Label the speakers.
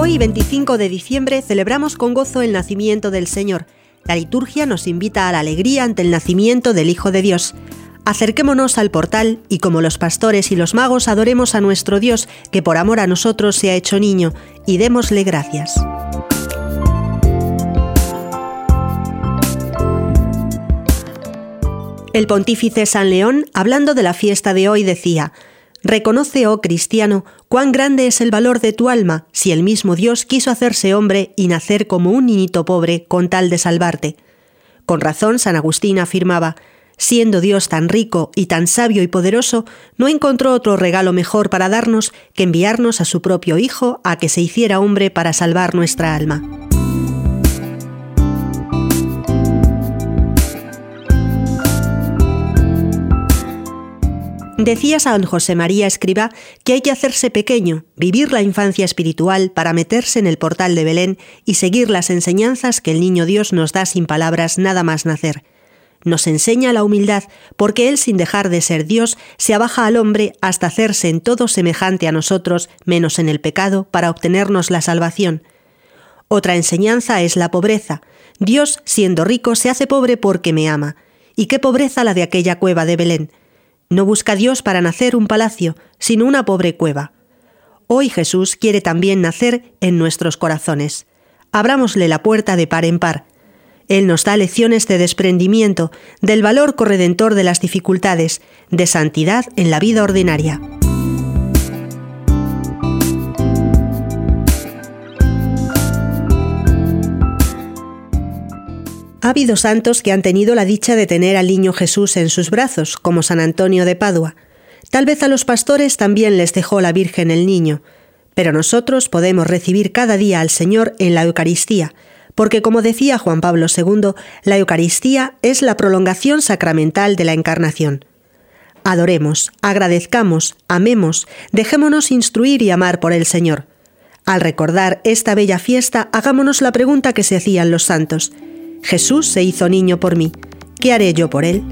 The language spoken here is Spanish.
Speaker 1: 25 de diciembre celebramos con gozo el nacimiento del Señor. La liturgia nos invita a la alegría ante el nacimiento del Hijo de Dios. Acerquémonos al portal y como los pastores y los magos adoremos a nuestro Dios, que por amor a nosotros se ha hecho niño, y démosle gracias. El pontífice San León, hablando de la fiesta de hoy, decía, Reconoce, oh cristiano, cuán grande es el valor de tu alma si el mismo Dios quiso hacerse hombre y nacer como un niñito pobre con tal de salvarte. Con razón, San Agustín afirmaba, siendo Dios tan rico y tan sabio y poderoso, no encontró otro regalo mejor para darnos que enviarnos a su propio Hijo a que se hiciera hombre para salvar nuestra alma. Decía San José María Escriba que hay que hacerse pequeño, vivir la infancia espiritual para meterse en el portal de Belén y seguir las enseñanzas que el niño Dios nos da sin palabras nada más nacer. Nos enseña la humildad porque Él sin dejar de ser Dios se abaja al hombre hasta hacerse en todo semejante a nosotros, menos en el pecado, para obtenernos la salvación. Otra enseñanza es la pobreza. Dios, siendo rico, se hace pobre porque me ama. ¿Y qué pobreza la de aquella cueva de Belén? No busca Dios para nacer un palacio, sino una pobre cueva. Hoy Jesús quiere también nacer en nuestros corazones. Abrámosle la puerta de par en par. Él nos da lecciones de desprendimiento, del valor corredentor de las dificultades, de santidad en la vida ordinaria. Ha habido santos que han tenido la dicha de tener al niño Jesús en sus brazos, como San Antonio de Padua. Tal vez a los pastores también les dejó la Virgen el niño, pero nosotros podemos recibir cada día al Señor en la Eucaristía, porque como decía Juan Pablo II, la Eucaristía es la prolongación sacramental de la Encarnación. Adoremos, agradezcamos, amemos, dejémonos instruir y amar por el Señor. Al recordar esta bella fiesta, hagámonos la pregunta que se hacían los santos. Jesús se hizo niño por mí. ¿Qué haré yo por él?